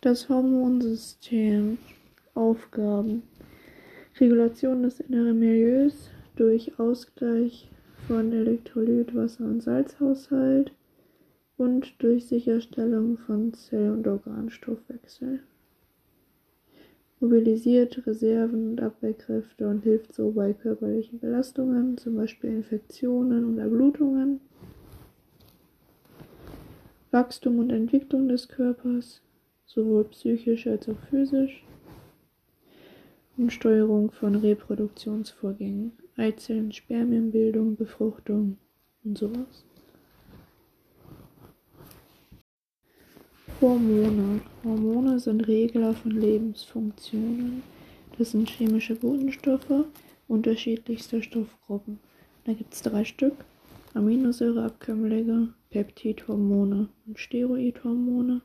Das Hormonsystem. Aufgaben. Regulation des inneren Milieus durch Ausgleich von Elektrolyt-, Wasser- und Salzhaushalt und durch Sicherstellung von Zell- und Organstoffwechsel. Mobilisiert Reserven und Abwehrkräfte und hilft so bei körperlichen Belastungen, zum Beispiel Infektionen und Erblutungen. Wachstum und Entwicklung des Körpers, sowohl psychisch als auch physisch. Und Steuerung von Reproduktionsvorgängen, Eizellen, Spermienbildung, Befruchtung und sowas. Hormone. Hormone sind Regler von Lebensfunktionen. Das sind chemische Botenstoffe unterschiedlichster Stoffgruppen. Da gibt es drei Stück. Aminosäureabkömmlinge, Peptidhormone und Steroidhormone.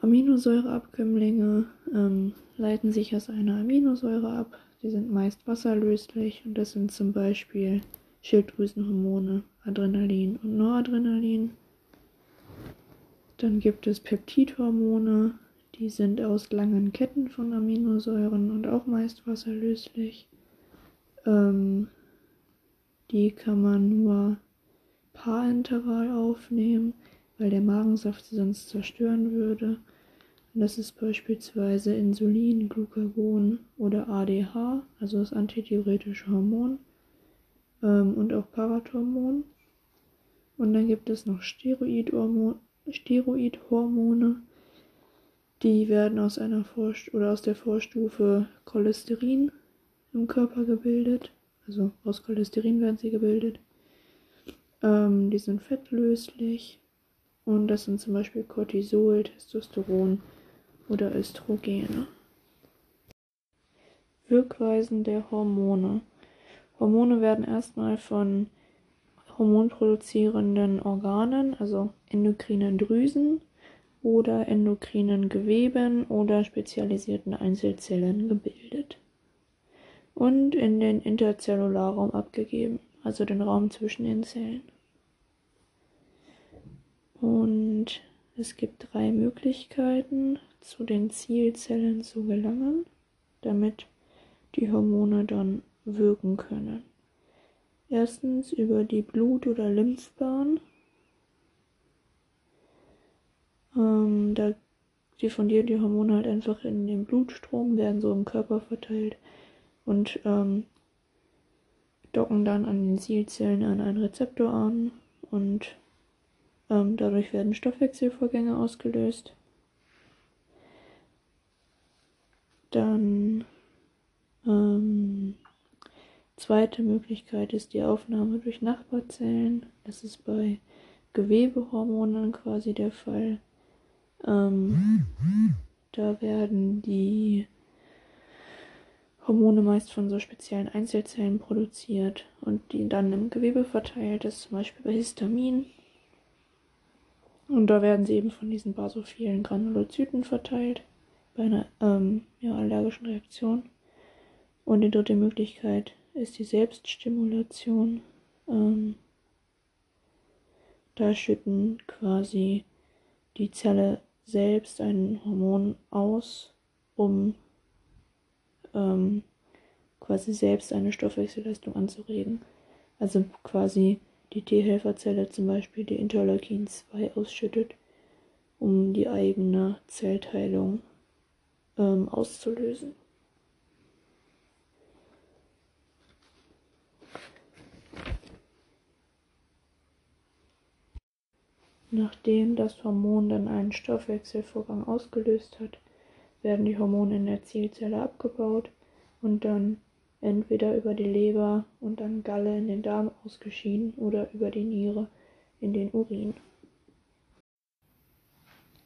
Aminosäureabkömmlinge ähm, leiten sich aus einer Aminosäure ab. Die sind meist wasserlöslich und das sind zum Beispiel Schilddrüsenhormone, Adrenalin und Noradrenalin. Dann gibt es Peptidhormone, die sind aus langen Ketten von Aminosäuren und auch meist wasserlöslich. Ähm, die kann man nur parenteral aufnehmen, weil der Magensaft sie sonst zerstören würde. Das ist beispielsweise Insulin, Glucagon oder ADH, also das antidiuretische Hormon ähm, und auch Parathormon. Und dann gibt es noch Steroidhormone, Steroidhormone. Die werden aus einer Vorst oder aus der Vorstufe Cholesterin im Körper gebildet. Also aus Cholesterin werden sie gebildet. Ähm, die sind fettlöslich und das sind zum Beispiel Cortisol, Testosteron oder Östrogene. Wirkweisen der Hormone. Hormone werden erstmal von hormonproduzierenden Organen, also endokrinen Drüsen oder endokrinen Geweben oder spezialisierten Einzelzellen gebildet und in den Interzellularraum abgegeben, also den Raum zwischen den Zellen. Und es gibt drei Möglichkeiten, zu den Zielzellen zu gelangen, damit die Hormone dann wirken können. Erstens über die Blut- oder Lymphbahn. Ähm, da diffundieren die Hormone halt einfach in den Blutstrom, werden so im Körper verteilt und ähm, docken dann an den Zielzellen an einen Rezeptor an und ähm, dadurch werden Stoffwechselvorgänge ausgelöst. Dann ähm, zweite Möglichkeit ist die Aufnahme durch Nachbarzellen. Das ist bei Gewebehormonen quasi der Fall. Ähm, da werden die Hormone meist von so speziellen Einzelzellen produziert und die dann im Gewebe verteilt ist, zum Beispiel bei Histamin. Und da werden sie eben von diesen basophilen Granulozyten verteilt bei einer ähm, ja, allergischen Reaktion. Und die dritte Möglichkeit ist die Selbststimulation. Ähm, da schütten quasi die Zelle selbst ein Hormon aus, um ähm, quasi selbst eine Stoffwechselleistung anzuregen. Also quasi die T-Helferzelle zum Beispiel die Interleukin 2 ausschüttet, um die eigene Zellteilung ähm, auszulösen. Nachdem das Hormon dann einen Stoffwechselvorgang ausgelöst hat, werden die Hormone in der Zielzelle abgebaut und dann entweder über die Leber und dann Galle in den Darm ausgeschieden oder über die Niere in den Urin.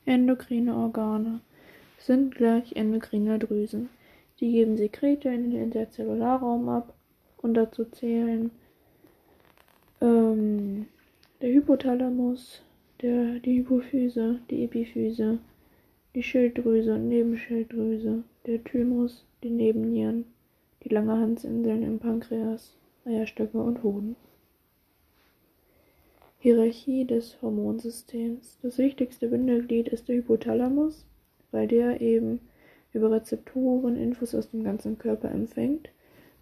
Endokrine Organe sind gleich endokrine Drüsen. Die geben Sekrete in den Interzellularraum ab und dazu zählen ähm, der Hypothalamus, der, die Hypophyse, die Epiphyse, die Schilddrüse und Nebenschilddrüse, der Thymus, die Nebennieren, die Langerhansinseln im Pankreas, Eierstöcke und Hoden. Hierarchie des Hormonsystems. Das wichtigste Bindeglied ist der Hypothalamus, weil der eben über Rezeptoren Infos aus dem ganzen Körper empfängt.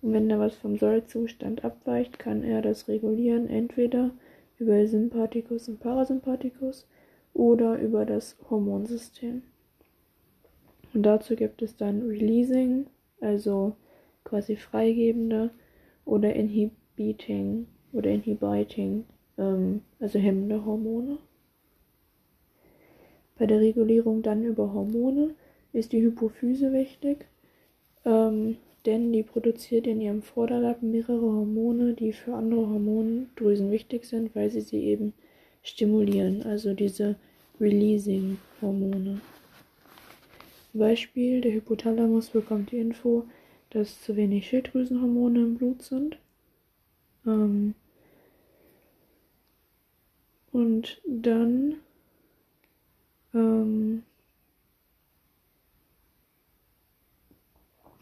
Und wenn da was vom Sollzustand abweicht, kann er das regulieren, entweder über Sympathikus und Parasympathikus oder über das Hormonsystem. Und dazu gibt es dann Releasing, also quasi freigebende, oder Inhibiting oder Inhibiting ähm, also hemmende Hormone. Bei der Regulierung dann über Hormone ist die Hypophyse wichtig, ähm, denn die produziert in ihrem Vorderlappen mehrere Hormone, die für andere Hormondrüsen wichtig sind, weil sie sie eben stimulieren, also diese Releasing-Hormone. Beispiel, der Hypothalamus bekommt die Info, dass zu wenig Schilddrüsenhormone im Blut sind. Ähm, und dann ähm,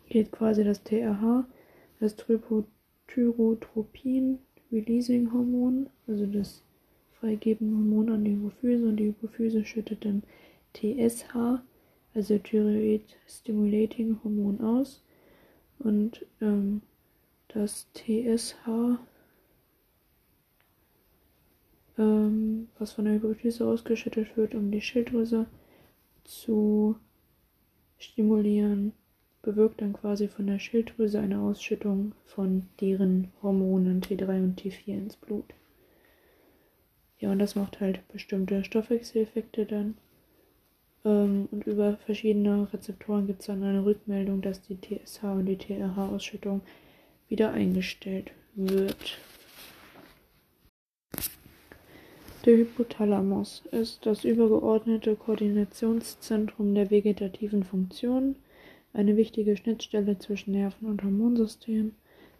geht quasi das TRH, das Thyrotropiin Releasing Hormon, also das freigebende Hormon an die Hypophyse und die Hypophyse schüttet dann TSH, also Thyroid Stimulating Hormon aus und ähm, das TSH ähm, was von der Hypophyse ausgeschüttet wird, um die Schilddrüse zu stimulieren, bewirkt dann quasi von der Schilddrüse eine Ausschüttung von deren Hormonen T3 und T4 ins Blut. Ja, und das macht halt bestimmte Stoffwechseleffekte dann. Ähm, und über verschiedene Rezeptoren gibt es dann eine Rückmeldung, dass die TSH und die TRH-Ausschüttung wieder eingestellt wird. Der Hypothalamus ist das übergeordnete Koordinationszentrum der vegetativen Funktionen, eine wichtige Schnittstelle zwischen Nerven- und Hormonsystem,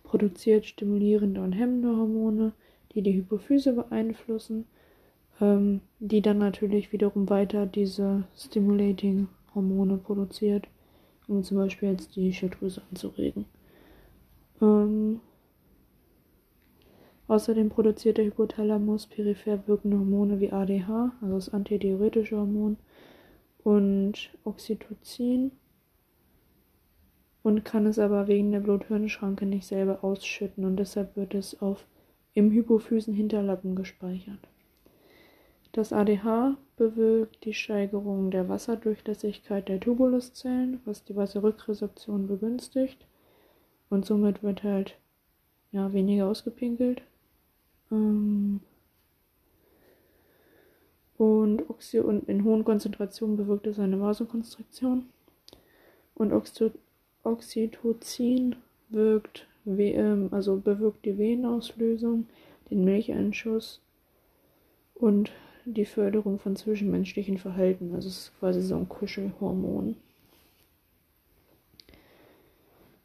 produziert stimulierende und hemmende Hormone, die die Hypophyse beeinflussen, ähm, die dann natürlich wiederum weiter diese Stimulating Hormone produziert, um zum Beispiel jetzt die Schilddrüse anzuregen. Ähm, Außerdem produziert der Hypothalamus peripher wirkende Hormone wie ADH, also das antidiuretische Hormon, und Oxytocin und kann es aber wegen der Blut-Hirn-Schranke nicht selber ausschütten und deshalb wird es auf im Hypophysen-Hinterlappen gespeichert. Das ADH bewirkt die Steigerung der Wasserdurchlässigkeit der Tubuluszellen, was die Wasserrückresorption begünstigt. Und somit wird halt ja, weniger ausgepinkelt. Ähm, und, Oxy und in hohen Konzentrationen bewirkt es eine Vasokonstriktion. Und Oxy Oxytocin wirkt, ähm, also bewirkt die Venenauslösung, den Milcheinschuss und die Förderung von zwischenmenschlichen Verhalten. Also es ist quasi so ein Kuschelhormon.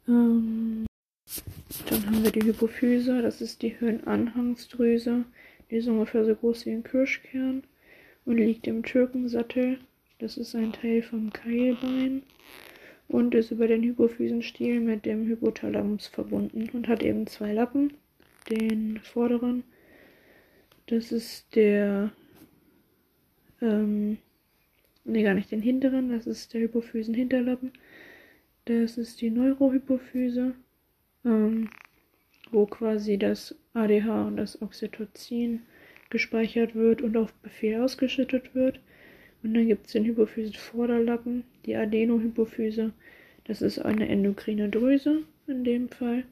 Ähm, dann haben wir die Hypophyse, das ist die Hirnanhangsdrüse. Die ist ungefähr so groß wie ein Kirschkern und liegt im Türkensattel. Das ist ein Teil vom Keilbein und ist über den Hypophysenstiel mit dem Hypothalamus verbunden und hat eben zwei Lappen. Den vorderen, das ist der, ähm, ne, gar nicht den hinteren, das ist der Hypophysenhinterlappen. Das ist die Neurohypophyse ähm, wo quasi das ADH und das Oxytocin gespeichert wird und auf Befehl ausgeschüttet wird. Und dann gibt es den Hypophyse-Vorderlappen, die Adenohypophyse. Das ist eine endokrine Drüse in dem Fall,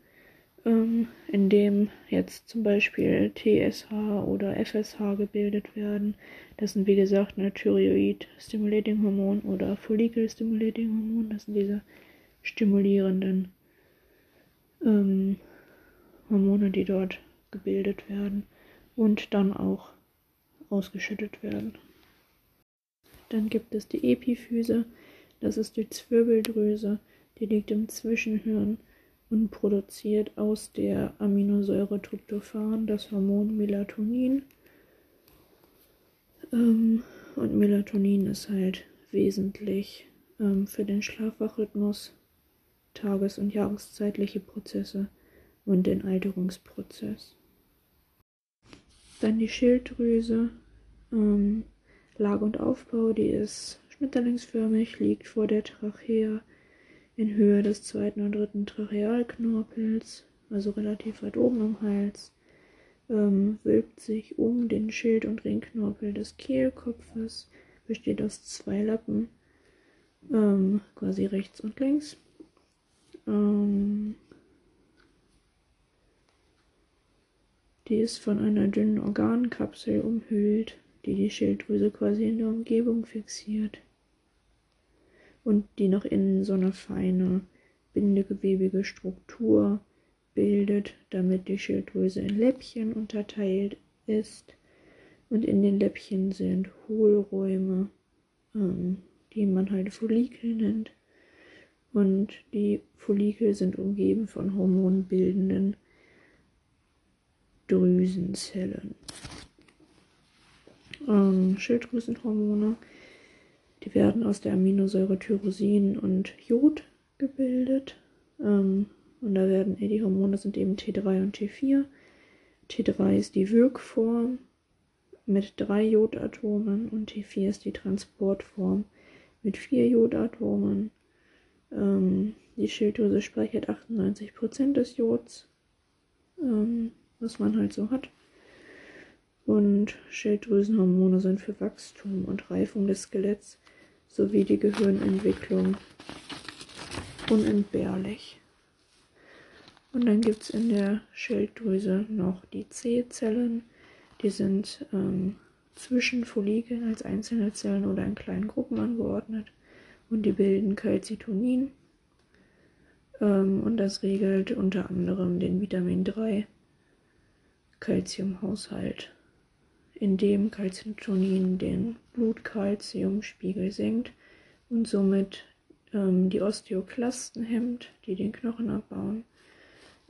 ähm, in dem jetzt zum Beispiel TSH oder FSH gebildet werden. Das sind wie gesagt eine Thyroid-Stimulating-Hormon oder Follikel-Stimulating-Hormon. Das sind diese stimulierenden ähm, Hormone, die dort gebildet werden und dann auch ausgeschüttet werden. Dann gibt es die Epiphyse, das ist die Zwirbeldrüse, die liegt im Zwischenhirn und produziert aus der Aminosäure Tryptophan das Hormon Melatonin. Ähm, und Melatonin ist halt wesentlich ähm, für den Schlafwachrhythmus tages- und jahreszeitliche Prozesse und den Alterungsprozess. Dann die Schilddrüse. Ähm, Lage und Aufbau, die ist schmetterlingsförmig, liegt vor der Trachea in Höhe des zweiten und dritten Trachealknorpels, also relativ weit oben im Hals, ähm, wölbt sich um den Schild- und Ringknorpel des Kehlkopfes, besteht aus zwei Lappen, ähm, quasi rechts und links. Ähm, die ist von einer dünnen Organkapsel umhüllt, die die Schilddrüse quasi in der Umgebung fixiert und die nach innen so eine feine bindegewebige Struktur bildet, damit die Schilddrüse in Läppchen unterteilt ist. Und in den Läppchen sind Hohlräume, ähm, die man halt Follikel nennt. Und die Follikel sind umgeben von hormonbildenden Drüsenzellen. Ähm, Schilddrüsenhormone die werden aus der Aminosäure Tyrosin und Jod gebildet. Ähm, und da werden die Hormone sind eben T3 und T4. T3 ist die Wirkform mit drei Jodatomen und T4 ist die Transportform mit vier Jodatomen. Ähm, die Schilddrüse speichert 98% des Jods, ähm, was man halt so hat. Und Schilddrüsenhormone sind für Wachstum und Reifung des Skeletts sowie die Gehirnentwicklung unentbehrlich. Und dann gibt es in der Schilddrüse noch die C-Zellen. Die sind ähm, zwischen Follikeln als einzelne Zellen oder in kleinen Gruppen angeordnet. Und die bilden Calcitonin. Ähm, und das regelt unter anderem den Vitamin 3 Calciumhaushalt indem Calcitonin den Blutkalziumspiegel senkt und somit ähm, die Osteoklasten hemmt, die den Knochen abbauen,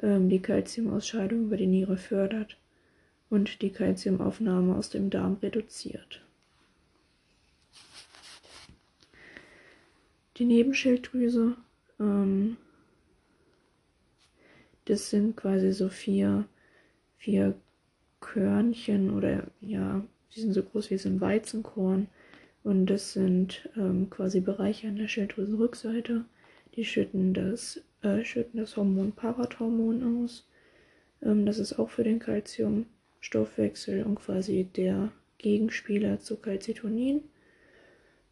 ähm, die Calciumausscheidung über die Niere fördert und die Calciumaufnahme aus dem Darm reduziert. Die Nebenschilddrüse, ähm, das sind quasi so vier, vier Körnchen oder ja, die sind so groß wie so ein Weizenkorn. Und das sind ähm, quasi Bereiche an der Schilddrüsenrückseite. Die schütten das, äh, schütten das Hormon Parathormon aus. Ähm, das ist auch für den Calciumstoffwechsel und quasi der Gegenspieler zu Calcitonin.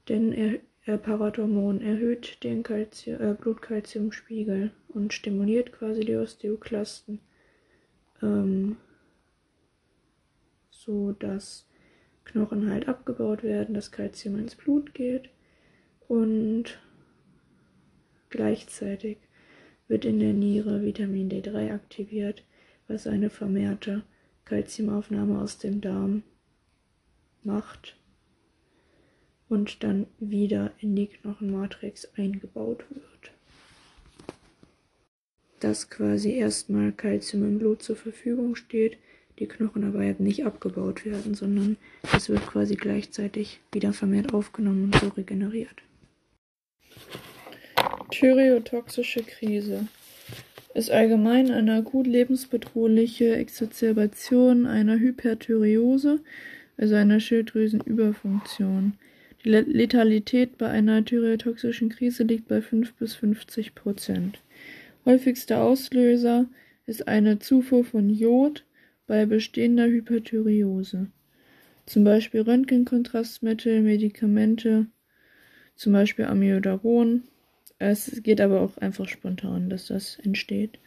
Denn er, äh, Parathormon erhöht den Calci äh, Blutkalziumspiegel und stimuliert quasi die Osteoklasten. Ähm, so dass Knochen halt abgebaut werden, das Kalzium ins Blut geht und gleichzeitig wird in der Niere Vitamin D3 aktiviert, was eine vermehrte Kalziumaufnahme aus dem Darm macht und dann wieder in die Knochenmatrix eingebaut wird. Dass quasi erstmal Kalzium im Blut zur Verfügung steht, die Knochen aber eben nicht abgebaut werden, sondern es wird quasi gleichzeitig wieder vermehrt aufgenommen und so regeneriert. Thyreotoxische Krise ist allgemein eine akut lebensbedrohliche Exazerbation einer Hyperthyreose, also einer Schilddrüsenüberfunktion. Die Letalität bei einer thyreotoxischen Krise liegt bei 5 bis 50 Prozent. Häufigster Auslöser ist eine Zufuhr von Jod, bei bestehender Hyperthyreose, zum Beispiel Röntgenkontrastmittel, Medikamente, zum Beispiel Amiodaron. Es geht aber auch einfach spontan, dass das entsteht.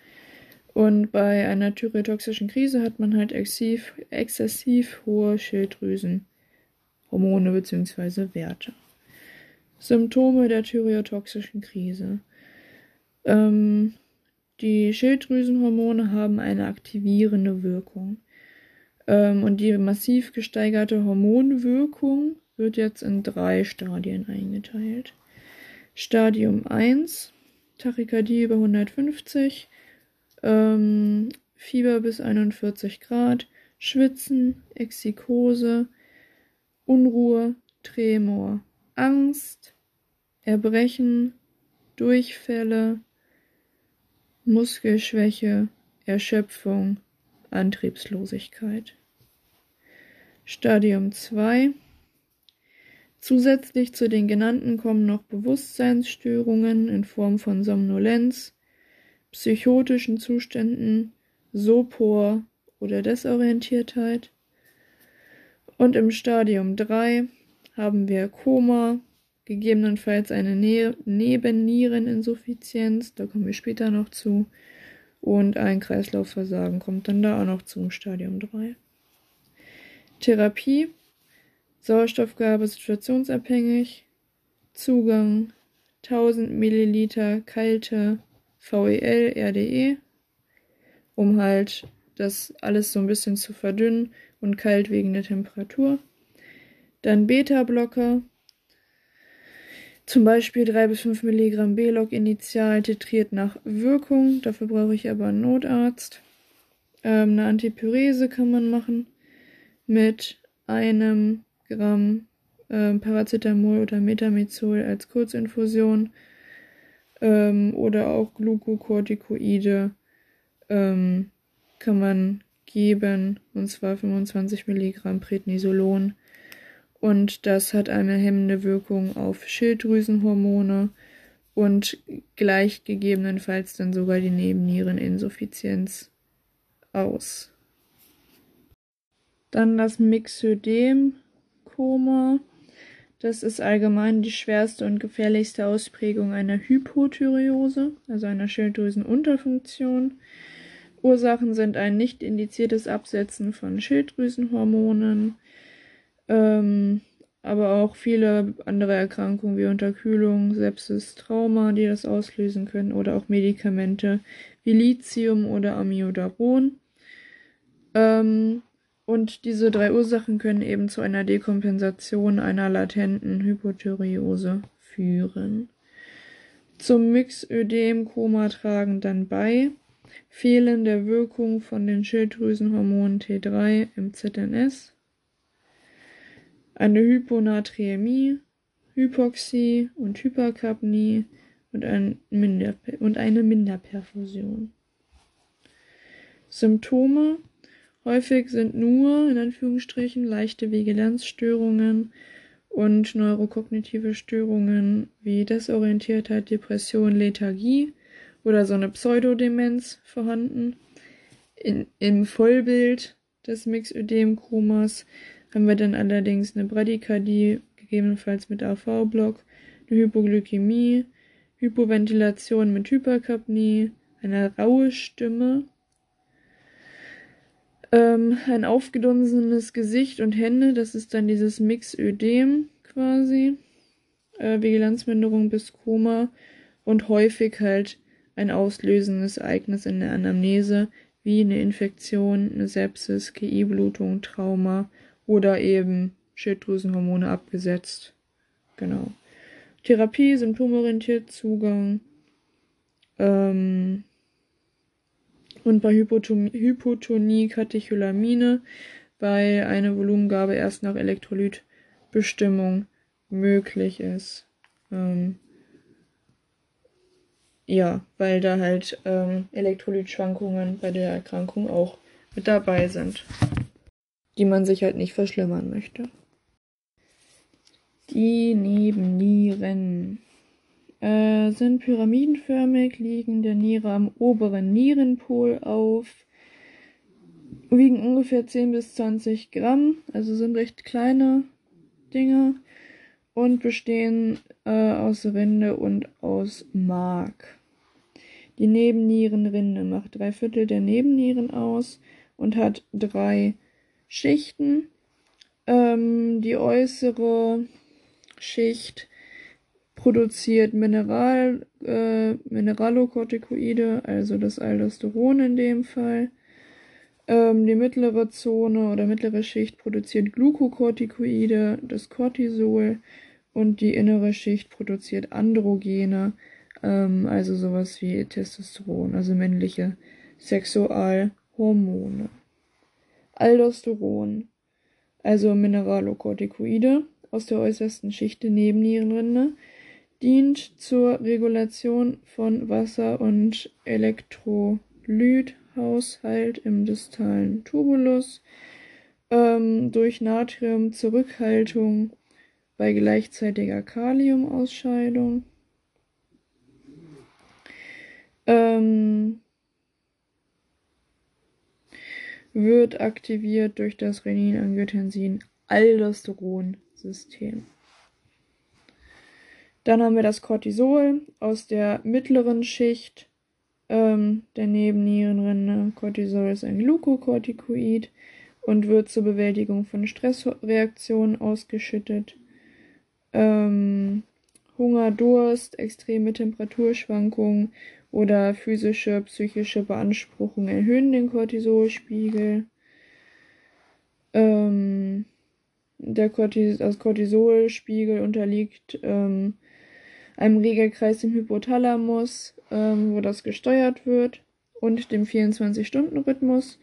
Und bei einer thyreotoxischen Krise hat man halt exzessiv, exzessiv hohe Schilddrüsenhormone bzw. Werte. Symptome der thyreotoxischen Krise. Ähm, die Schilddrüsenhormone haben eine aktivierende Wirkung. Ähm, und die massiv gesteigerte Hormonwirkung wird jetzt in drei Stadien eingeteilt. Stadium 1, Tachykardie über 150, ähm, Fieber bis 41 Grad, Schwitzen, Exikose, Unruhe, Tremor, Angst, Erbrechen, Durchfälle, Muskelschwäche, Erschöpfung, Antriebslosigkeit. Stadium 2. Zusätzlich zu den genannten kommen noch Bewusstseinsstörungen in Form von Somnolenz, psychotischen Zuständen, Sopor oder Desorientiertheit. Und im Stadium 3 haben wir Koma, gegebenenfalls eine ne Nebenniereninsuffizienz, da kommen wir später noch zu, und ein Kreislaufversagen kommt dann da auch noch zum Stadium 3. Therapie, Sauerstoffgabe situationsabhängig, Zugang 1000 Milliliter kalte VEL RDE, um halt das alles so ein bisschen zu verdünnen und kalt wegen der Temperatur. Dann Beta-Blocker, zum Beispiel 3 bis 5 Milligramm B-Log initial titriert nach Wirkung. Dafür brauche ich aber einen Notarzt. Ähm, eine Antipyrese kann man machen mit einem Gramm ähm, Paracetamol oder Metamizol als Kurzinfusion ähm, oder auch Glukokortikoide ähm, kann man geben und zwar 25 Milligramm Prednisolon und das hat eine hemmende Wirkung auf Schilddrüsenhormone und gleicht gegebenenfalls dann sogar die Nebenniereninsuffizienz aus. Dann das Myxödem-Koma. Das ist allgemein die schwerste und gefährlichste Ausprägung einer Hypothyreose, also einer Schilddrüsenunterfunktion. Ursachen sind ein nicht indiziertes Absetzen von Schilddrüsenhormonen, ähm, aber auch viele andere Erkrankungen wie Unterkühlung, Sepsis, Trauma, die das auslösen können, oder auch Medikamente wie Lithium oder Amiodaron. Ähm, und diese drei Ursachen können eben zu einer Dekompensation einer latenten Hypothyreose führen. Zum Myxödem-Koma tragen dann bei Fehlen der Wirkung von den Schilddrüsenhormonen T3 im ZNS, eine Hyponaträmie, Hypoxie und Hyperkapnie und, ein Minder und eine Minderperfusion. Symptome häufig sind nur in Anführungsstrichen leichte Vigilanzstörungen und neurokognitive Störungen wie Desorientiertheit, Depression, Lethargie oder so eine Pseudodemenz vorhanden. In, Im Vollbild des Mixödem-Komas haben wir dann allerdings eine Bradykardie, gegebenenfalls mit AV-Block, eine Hypoglykämie, Hypoventilation mit Hyperkapnie, eine raue Stimme, ähm, ein aufgedunsenes Gesicht und Hände, das ist dann dieses Mixödem quasi, äh, Vigilanzminderung bis Koma und häufig halt ein auslösendes Ereignis in der Anamnese, wie eine Infektion, eine Sepsis, GI-Blutung, Trauma oder eben Schilddrüsenhormone abgesetzt. Genau. Therapie, symptomorientiert, Zugang. Ähm, und bei Hypotonie, Hypotonie Katecholamine, weil eine Volumengabe erst nach Elektrolytbestimmung möglich ist. Ähm, ja, weil da halt ähm, Elektrolytschwankungen bei der Erkrankung auch mit dabei sind die man sich halt nicht verschlimmern möchte. Die Nebennieren äh, sind pyramidenförmig, liegen der Niere am oberen Nierenpol auf, wiegen ungefähr 10 bis 20 Gramm, also sind recht kleine Dinge und bestehen äh, aus Rinde und aus Mark. Die Nebennierenrinde macht drei Viertel der Nebennieren aus und hat drei Schichten. Ähm, die äußere Schicht produziert Mineral, äh, Mineralokortikoide, also das Aldosteron in dem Fall. Ähm, die mittlere Zone oder mittlere Schicht produziert Glukokortikoide, das Cortisol. Und die innere Schicht produziert Androgene, ähm, also sowas wie Testosteron, also männliche Sexualhormone. Aldosteron, also Mineralokortikoide aus der äußersten Schicht der Nebennierenrinde, dient zur Regulation von Wasser- und Elektrolythaushalt im distalen Tubulus ähm, durch Natriumzurückhaltung bei gleichzeitiger Kaliumausscheidung. Ähm, wird aktiviert durch das Renin-Angiotensin-Aldosteron-System. Dann haben wir das Cortisol aus der mittleren Schicht ähm, der Nebennierenrinde. Cortisol ist ein Glukokortikoid und wird zur Bewältigung von Stressreaktionen ausgeschüttet. Ähm, Hunger, Durst, extreme Temperaturschwankungen oder physische, psychische Beanspruchung erhöhen den Cortisolspiegel. Ähm, der Cortis das Cortisolspiegel unterliegt ähm, einem Regelkreis im Hypothalamus, ähm, wo das gesteuert wird, und dem 24-Stunden-Rhythmus.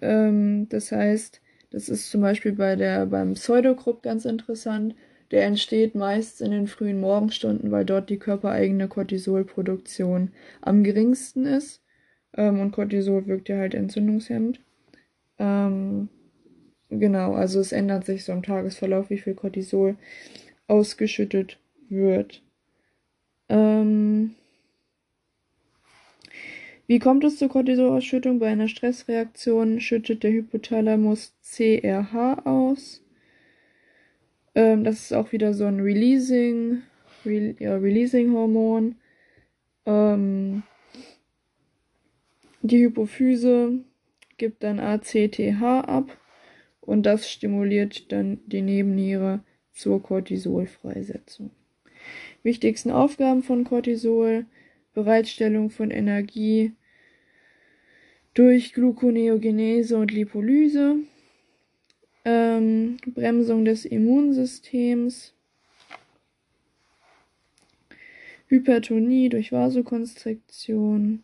Ähm, das heißt, das ist zum Beispiel bei der, beim Pseudogrupp ganz interessant. Der entsteht meist in den frühen Morgenstunden, weil dort die körpereigene Cortisolproduktion am geringsten ist. Ähm, und Cortisol wirkt ja halt entzündungshemmend. Ähm, genau, also es ändert sich so im Tagesverlauf, wie viel Cortisol ausgeschüttet wird. Ähm, wie kommt es zur Cortisolausschüttung? Bei einer Stressreaktion schüttet der Hypothalamus CRH aus. Ähm, das ist auch wieder so ein Releasing, Re ja, Releasing-Hormon. Ähm, die Hypophyse gibt dann ACTH ab und das stimuliert dann die Nebenniere zur Cortisolfreisetzung. Wichtigsten Aufgaben von Cortisol: Bereitstellung von Energie durch Gluconeogenese und Lipolyse, ähm, Bremsung des Immunsystems, Hypertonie durch Vasokonstriktion,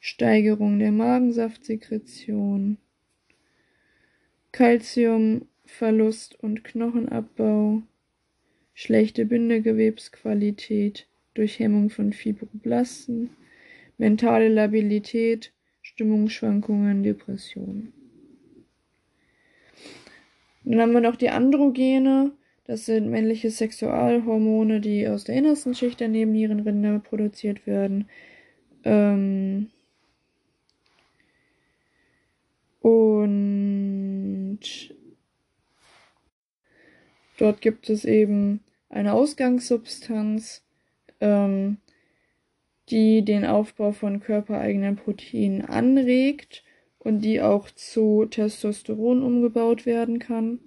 Steigerung der Magensaftsekretion, Calciumverlust und Knochenabbau, schlechte Bindegewebsqualität durch Hemmung von Fibroblasten, mentale Labilität, Stimmungsschwankungen, Depressionen. Dann haben wir noch die Androgene. Das sind männliche Sexualhormone, die aus der innersten Schicht der Nebennierenrinde produziert werden. Ähm und dort gibt es eben eine Ausgangssubstanz, ähm, die den Aufbau von körpereigenen Proteinen anregt und die auch zu Testosteron umgebaut werden kann.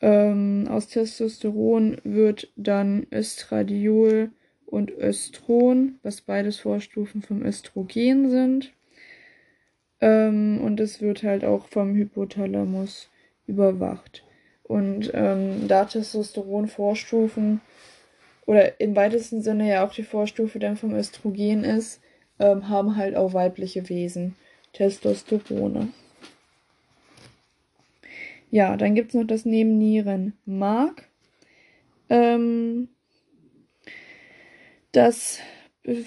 Ähm, aus Testosteron wird dann Östradiol und Östron, was beides Vorstufen vom Östrogen sind. Ähm, und es wird halt auch vom Hypothalamus überwacht. Und ähm, da Testosteron Vorstufen oder im weitesten Sinne ja auch die Vorstufe dann vom Östrogen ist, ähm, haben halt auch weibliche Wesen. Testosterone. Ja, dann gibt es noch das Nebennierenmark. Ähm, das,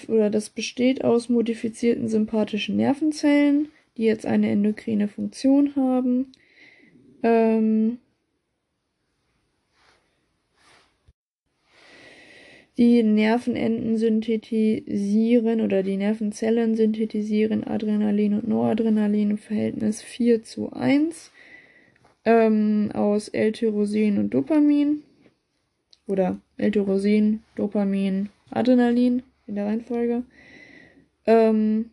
oder das besteht aus modifizierten sympathischen Nervenzellen, die jetzt eine endokrine Funktion haben. Ähm, Die Nervenenden synthetisieren oder die Nervenzellen synthetisieren Adrenalin und Noradrenalin im Verhältnis 4 zu 1 ähm, aus L-Tyrosin und Dopamin. Oder L-Tyrosin, Dopamin, Adrenalin in der Reihenfolge. Ähm,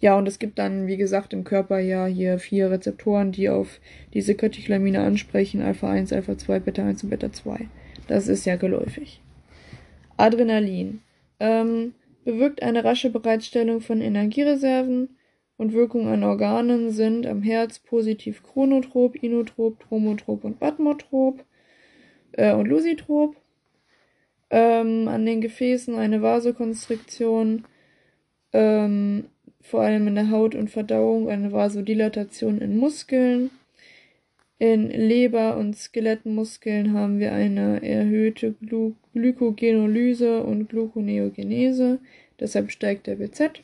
ja, und es gibt dann, wie gesagt, im Körper ja hier vier Rezeptoren, die auf diese Katecholamine ansprechen: Alpha 1, Alpha 2, Beta 1 und Beta 2. Das ist ja geläufig. Adrenalin ähm, bewirkt eine rasche Bereitstellung von Energiereserven und Wirkung an Organen sind am Herz positiv chronotrop, inotrop, tromotrop und batmotrop äh, und lusitrop. Ähm, an den Gefäßen eine Vasokonstriktion, ähm, vor allem in der Haut und Verdauung, eine Vasodilatation in Muskeln in Leber und Skelettmuskeln haben wir eine erhöhte Glu Glykogenolyse und Gluconeogenese, deshalb steigt der BZ.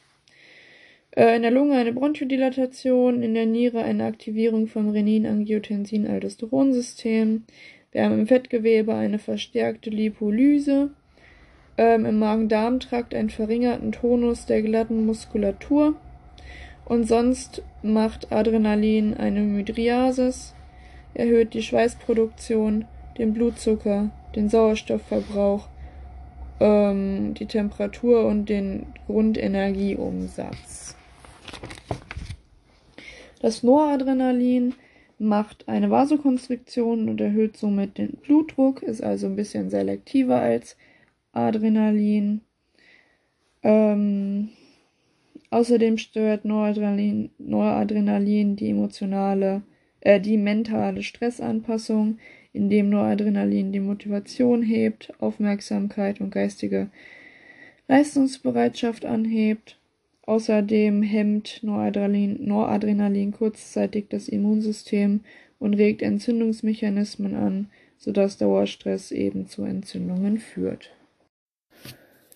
Äh, in der Lunge eine Bronchodilatation, in der Niere eine Aktivierung vom Renin-Angiotensin-Aldosteron-System. Wir haben im Fettgewebe eine verstärkte Lipolyse. Ähm, Im Magen-Darm-Trakt einen verringerten Tonus der glatten Muskulatur. Und sonst macht Adrenalin eine Mydriasis, erhöht die Schweißproduktion, den Blutzucker, den Sauerstoffverbrauch, ähm, die Temperatur und den Grundenergieumsatz. Das Noradrenalin macht eine Vasokonstriktion und erhöht somit den Blutdruck, ist also ein bisschen selektiver als Adrenalin. Ähm, außerdem stört Noradrenalin, Noradrenalin die emotionale, äh, die mentale Stressanpassung, indem Noradrenalin die Motivation hebt, Aufmerksamkeit und geistige Leistungsbereitschaft anhebt. Außerdem hemmt Noradrenalin, Noradrenalin kurzzeitig das Immunsystem und regt Entzündungsmechanismen an, sodass Dauerstress eben zu Entzündungen führt.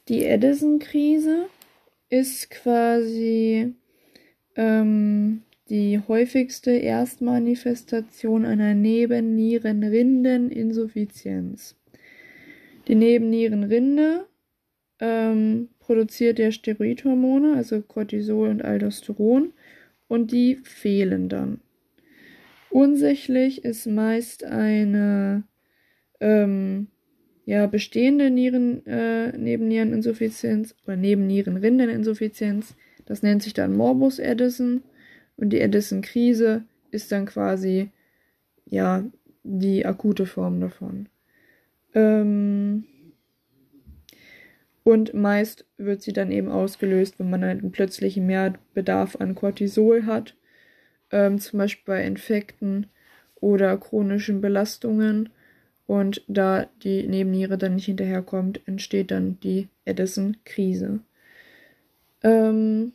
Die Edison-Krise ist quasi ähm, die häufigste Erstmanifestation einer Nebennierenrindeninsuffizienz. Die Nebennierenrinde ähm, produziert ja Steroidhormone, also Cortisol und Aldosteron, und die fehlen dann. Ursächlich ist meist eine ähm, ja, bestehende Nieren, äh, Nebenniereninsuffizienz oder Nebennierenrindeninsuffizienz. Das nennt sich dann Morbus Addison. Und die Edison-Krise ist dann quasi, ja, die akute Form davon. Ähm und meist wird sie dann eben ausgelöst, wenn man einen plötzlichen Mehrbedarf an Cortisol hat, ähm, zum Beispiel bei Infekten oder chronischen Belastungen. Und da die Nebenniere dann nicht hinterherkommt, entsteht dann die Edison-Krise. Ähm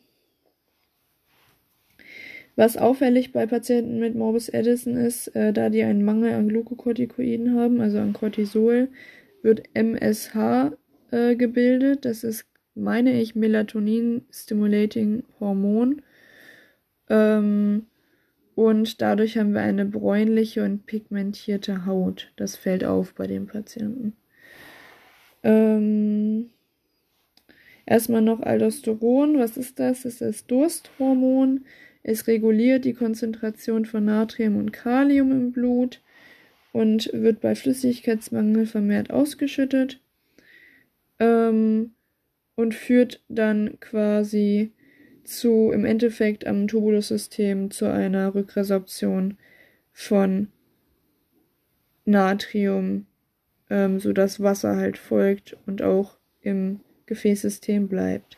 was auffällig bei Patienten mit Morbus Addison ist, äh, da die einen Mangel an Glukokortikoiden haben, also an Cortisol, wird MSH äh, gebildet. Das ist, meine ich, Melatonin-Stimulating Hormon. Ähm, und dadurch haben wir eine bräunliche und pigmentierte Haut. Das fällt auf bei den Patienten. Ähm, erstmal noch Aldosteron. Was ist das? Das ist das Dursthormon. Es reguliert die Konzentration von Natrium und Kalium im Blut und wird bei Flüssigkeitsmangel vermehrt ausgeschüttet ähm, und führt dann quasi zu im Endeffekt am Tubulussystem zu einer Rückresorption von Natrium, ähm, sodass Wasser halt folgt und auch im Gefäßsystem bleibt.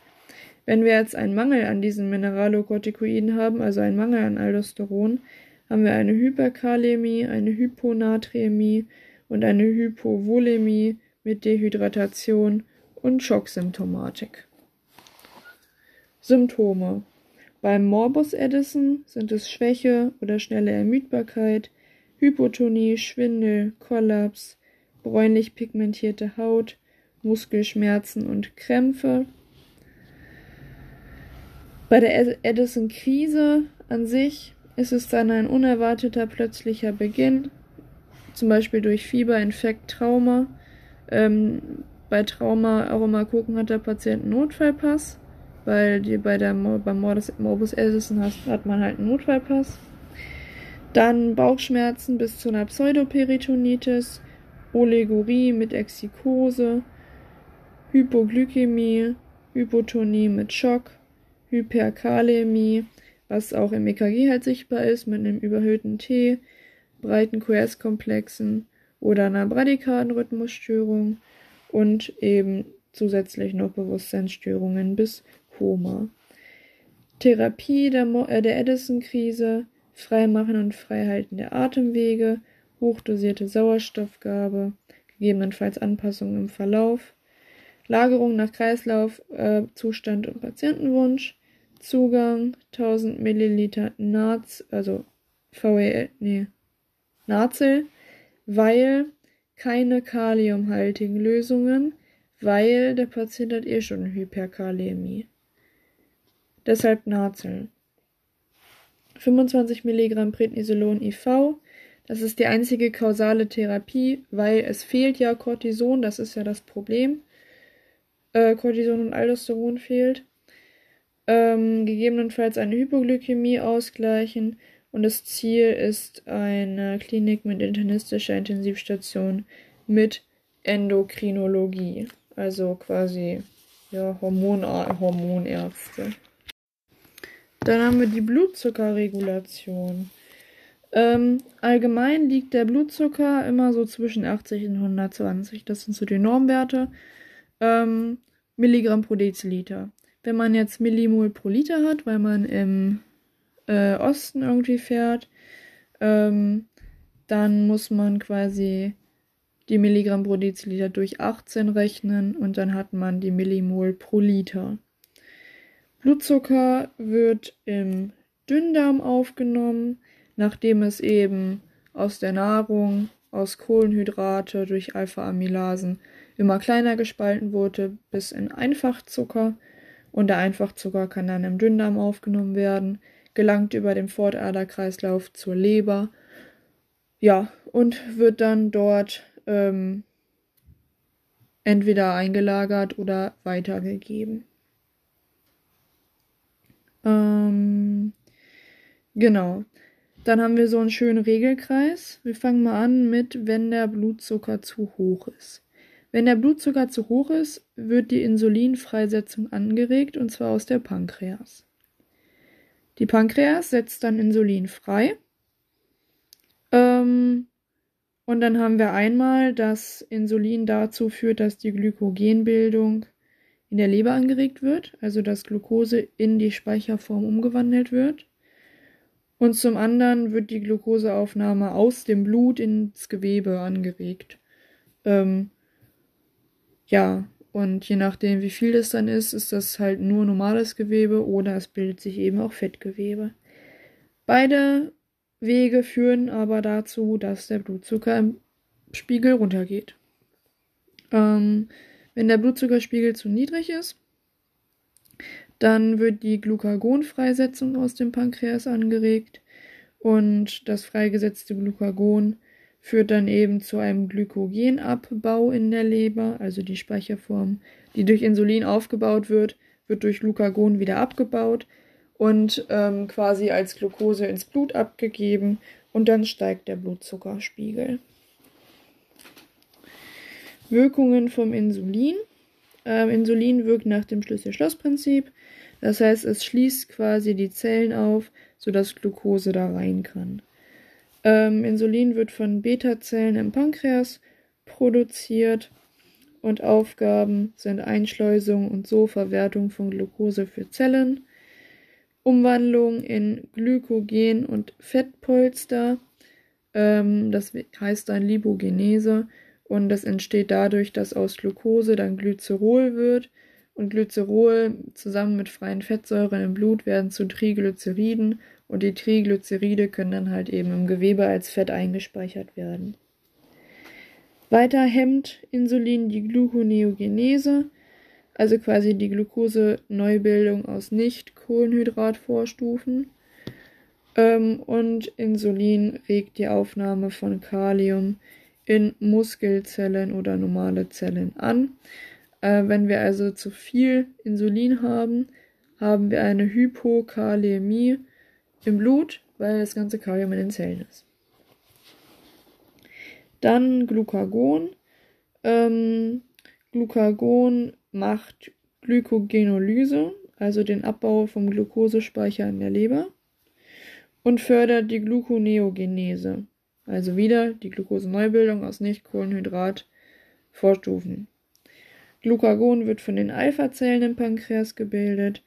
Wenn wir jetzt einen Mangel an diesen Mineralokortikoiden haben, also einen Mangel an Aldosteron, haben wir eine Hyperkalämie, eine Hyponaträmie und eine Hypovolemie mit Dehydratation und Schocksymptomatik. Symptome beim Morbus Addison sind es Schwäche oder schnelle Ermüdbarkeit, Hypotonie, Schwindel, Kollaps, bräunlich pigmentierte Haut, Muskelschmerzen und Krämpfe. Bei der Addison-Krise an sich ist es dann ein unerwarteter plötzlicher Beginn, zum Beispiel durch Fieber, Infekt, Trauma. Ähm, bei Trauma auch immer gucken, hat der Patient einen Notfallpass, weil die bei der beim Morbus Addison hat, hat man halt einen Notfallpass. Dann Bauchschmerzen bis zu einer Pseudoperitonitis, Olegorie mit Exikose, Hypoglykämie, Hypotonie mit Schock, Hyperkalämie, was auch im EKG halt sichtbar ist, mit einem überhöhten T, breiten QS-Komplexen oder einer Bradykardenrhythmusstörung und eben zusätzlich noch Bewusstseinsstörungen bis Koma. Therapie der, Mo äh, der Edison-Krise, Freimachen und Freihalten der Atemwege, hochdosierte Sauerstoffgabe, gegebenenfalls Anpassungen im Verlauf, Lagerung nach Kreislaufzustand äh, und Patientenwunsch, Zugang 1000 Milliliter Naz, also VEL, nee, Nazel, weil keine kaliumhaltigen Lösungen, weil der Patient hat eh schon Hyperkalämie. deshalb Nazeln. 25 Milligramm Prednisolon IV. Das ist die einzige kausale Therapie, weil es fehlt ja Cortison, das ist ja das Problem. Äh, Cortison und Aldosteron fehlt. Ähm, gegebenenfalls eine Hypoglykämie ausgleichen und das Ziel ist eine Klinik mit internistischer Intensivstation mit Endokrinologie, also quasi ja, Hormon Hormonärzte. Dann haben wir die Blutzuckerregulation. Ähm, allgemein liegt der Blutzucker immer so zwischen 80 und 120. Das sind so die Normwerte. Ähm, Milligramm pro Deziliter. Wenn man jetzt Millimol pro Liter hat, weil man im äh, Osten irgendwie fährt, ähm, dann muss man quasi die Milligramm pro Deziliter durch 18 rechnen und dann hat man die Millimol pro Liter. Blutzucker wird im Dünndarm aufgenommen, nachdem es eben aus der Nahrung, aus Kohlenhydrate durch Alpha-Amylasen immer kleiner gespalten wurde bis in Einfachzucker und der Einfachzucker kann dann im Dünndarm aufgenommen werden, gelangt über den Fortaderkreislauf zur Leber, ja, und wird dann dort ähm, entweder eingelagert oder weitergegeben. Ähm, genau. Dann haben wir so einen schönen Regelkreis. Wir fangen mal an mit, wenn der Blutzucker zu hoch ist. Wenn der Blutzucker zu hoch ist, wird die Insulinfreisetzung angeregt und zwar aus der Pankreas. Die Pankreas setzt dann Insulin frei. Ähm, und dann haben wir einmal, dass Insulin dazu führt, dass die Glykogenbildung in der Leber angeregt wird, also dass Glucose in die Speicherform umgewandelt wird. Und zum anderen wird die Glukoseaufnahme aus dem Blut ins Gewebe angeregt. Ähm, ja, und je nachdem, wie viel das dann ist, ist das halt nur normales Gewebe oder es bildet sich eben auch Fettgewebe. Beide Wege führen aber dazu, dass der Blutzucker im Spiegel runtergeht. Ähm, wenn der Blutzuckerspiegel zu niedrig ist, dann wird die Glucagonfreisetzung aus dem Pankreas angeregt und das freigesetzte Glucagon führt dann eben zu einem Glykogenabbau in der Leber, also die Speicherform, die durch Insulin aufgebaut wird, wird durch Glucagon wieder abgebaut und ähm, quasi als Glucose ins Blut abgegeben und dann steigt der Blutzuckerspiegel. Wirkungen vom Insulin. Ähm, Insulin wirkt nach dem Schlüssel-Schloss-Prinzip. Das heißt, es schließt quasi die Zellen auf, sodass Glucose da rein kann. Ähm, Insulin wird von Beta-Zellen im Pankreas produziert und Aufgaben sind Einschleusung und so Verwertung von Glucose für Zellen, Umwandlung in Glykogen und Fettpolster, ähm, das heißt dann Lipogenese und das entsteht dadurch, dass aus Glucose dann Glycerol wird und Glycerol zusammen mit freien Fettsäuren im Blut werden zu Triglyceriden und die Triglyceride können dann halt eben im Gewebe als Fett eingespeichert werden. Weiter hemmt Insulin die Gluconeogenese, also quasi die Glucose-Neubildung aus Nicht-Kohlenhydratvorstufen. Ähm, und Insulin regt die Aufnahme von Kalium in Muskelzellen oder normale Zellen an. Äh, wenn wir also zu viel Insulin haben, haben wir eine Hypokalämie im Blut, weil das ganze Kalium in den Zellen ist. Dann Glucagon. Ähm, Glucagon macht Glykogenolyse, also den Abbau vom Glukosespeicher in der Leber und fördert die Gluconeogenese. Also wieder die Glucoseneubildung aus Nicht-Kohlenhydrat-Vorstufen. Glucagon wird von den Alpha-Zellen im Pankreas gebildet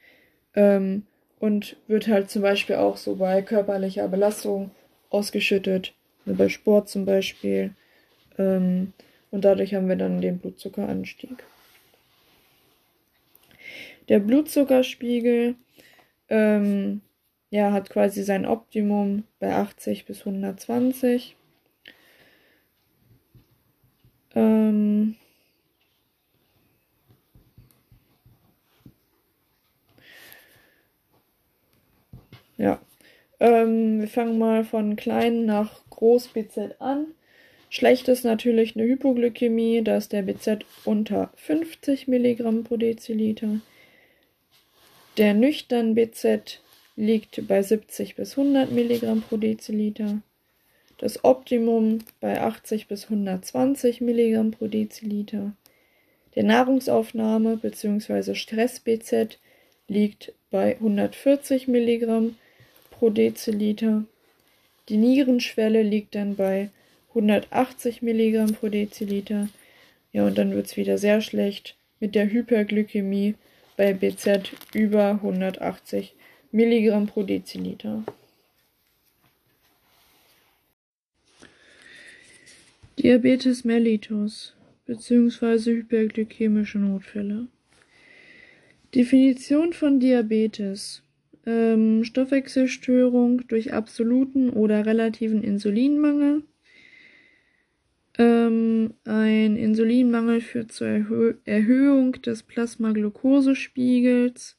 ähm, und wird halt zum Beispiel auch so bei körperlicher Belastung ausgeschüttet, bei Sport zum Beispiel. Ähm, und dadurch haben wir dann den Blutzuckeranstieg. Der Blutzuckerspiegel ähm, ja, hat quasi sein Optimum bei 80 bis 120. Ähm ja. Ähm, wir fangen mal von klein nach groß BZ an. Schlecht ist natürlich eine Hypoglykämie, da ist der BZ unter 50 Milligramm pro Deziliter. Der nüchtern BZ liegt bei 70 bis 100 Milligramm pro Deziliter. Das Optimum bei 80 bis 120 Milligramm pro Deziliter. Der Nahrungsaufnahme bzw. Stress-BZ liegt bei 140 Milligramm pro Deziliter. Die Nierenschwelle liegt dann bei 180 Milligramm pro Deziliter. Ja, und dann wird es wieder sehr schlecht mit der Hyperglykämie bei BZ über 180 Milligramm pro Deziliter. Diabetes mellitus bzw. hyperglykämische Notfälle. Definition von Diabetes. Ähm, Stoffwechselstörung durch absoluten oder relativen Insulinmangel. Ähm, ein Insulinmangel führt zur Erhö Erhöhung des Plasmaglukosespiegels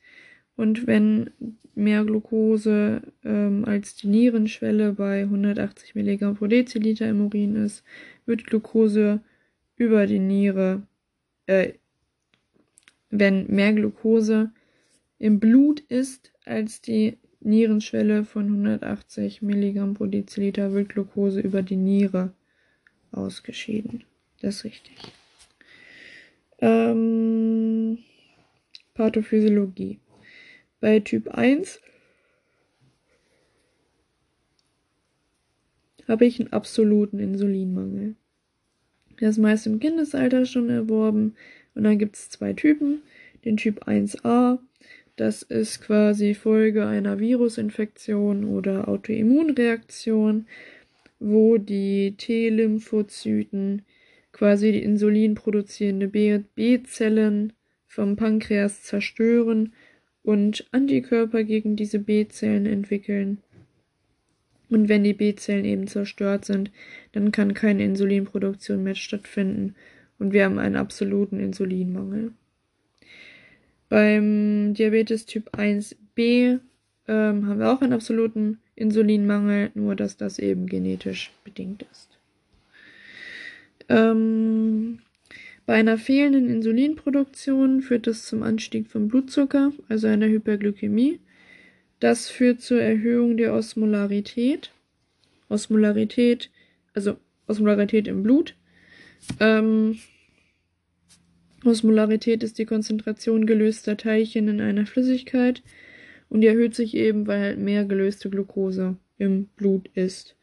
und wenn mehr Glucose ähm, als die Nierenschwelle bei 180 Milligramm pro Deziliter im Urin ist, wird Glucose über die Niere, äh, wenn mehr Glucose im Blut ist als die Nierenschwelle von 180 Milligramm pro Deziliter, wird Glucose über die Niere ausgeschieden. Das ist richtig. Ähm, Pathophysiologie. Bei Typ 1 habe ich einen absoluten Insulinmangel. Der ist meist im Kindesalter schon erworben. Und dann gibt es zwei Typen. Den Typ 1a, das ist quasi Folge einer Virusinfektion oder Autoimmunreaktion wo die T-Lymphozyten quasi die Insulin produzierende B-Zellen vom Pankreas zerstören und Antikörper gegen diese B-Zellen entwickeln. Und wenn die B-Zellen eben zerstört sind, dann kann keine Insulinproduktion mehr stattfinden und wir haben einen absoluten Insulinmangel. Beim Diabetes Typ 1b ähm, haben wir auch einen absoluten Insulinmangel, nur dass das eben genetisch bedingt ist. Ähm, bei einer fehlenden Insulinproduktion führt das zum Anstieg von Blutzucker, also einer Hyperglykämie. Das führt zur Erhöhung der Osmolarität. Osmolarität, also Osmolarität im Blut. Ähm, Osmolarität ist die Konzentration gelöster Teilchen in einer Flüssigkeit und die erhöht sich eben, weil halt mehr gelöste Glucose im Blut ist.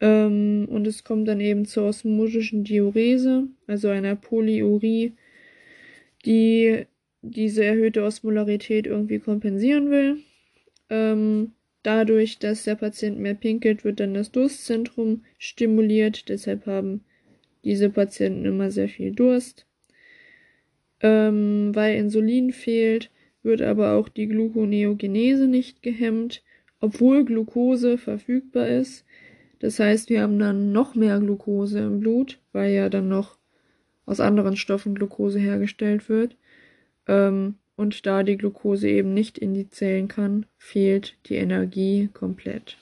Ähm, und es kommt dann eben zur osmotischen Diurese, also einer Polyurie, die diese erhöhte Osmolarität irgendwie kompensieren will. Ähm, dadurch, dass der Patient mehr pinkelt, wird dann das Durstzentrum stimuliert. Deshalb haben diese Patienten immer sehr viel Durst. Ähm, weil Insulin fehlt, wird aber auch die Gluconeogenese nicht gehemmt, obwohl Glucose verfügbar ist. Das heißt, wir haben dann noch mehr Glucose im Blut, weil ja dann noch aus anderen Stoffen Glucose hergestellt wird. Ähm, und da die Glucose eben nicht in die Zellen kann, fehlt die Energie komplett.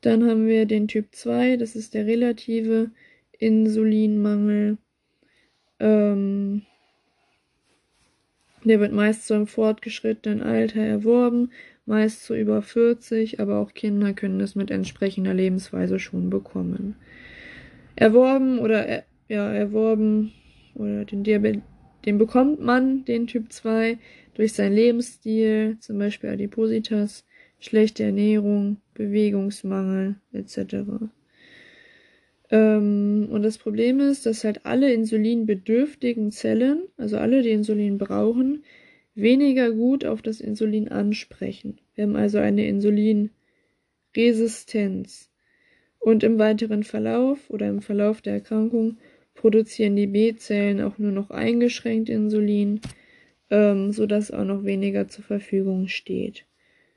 Dann haben wir den Typ 2, das ist der relative Insulinmangel. Ähm, der wird meist so im fortgeschrittenen Alter erworben, meist so über 40, aber auch Kinder können es mit entsprechender Lebensweise schon bekommen. Erworben oder ja, erworben oder den Diabetes, den bekommt man, den Typ 2, durch seinen Lebensstil, zum Beispiel Adipositas, schlechte Ernährung, Bewegungsmangel etc. Ähm, und das Problem ist, dass halt alle insulinbedürftigen Zellen, also alle, die Insulin brauchen, weniger gut auf das Insulin ansprechen. Wir haben also eine Insulinresistenz. Und im weiteren Verlauf oder im Verlauf der Erkrankung produzieren die B-Zellen auch nur noch eingeschränkt Insulin, ähm, sodass auch noch weniger zur Verfügung steht.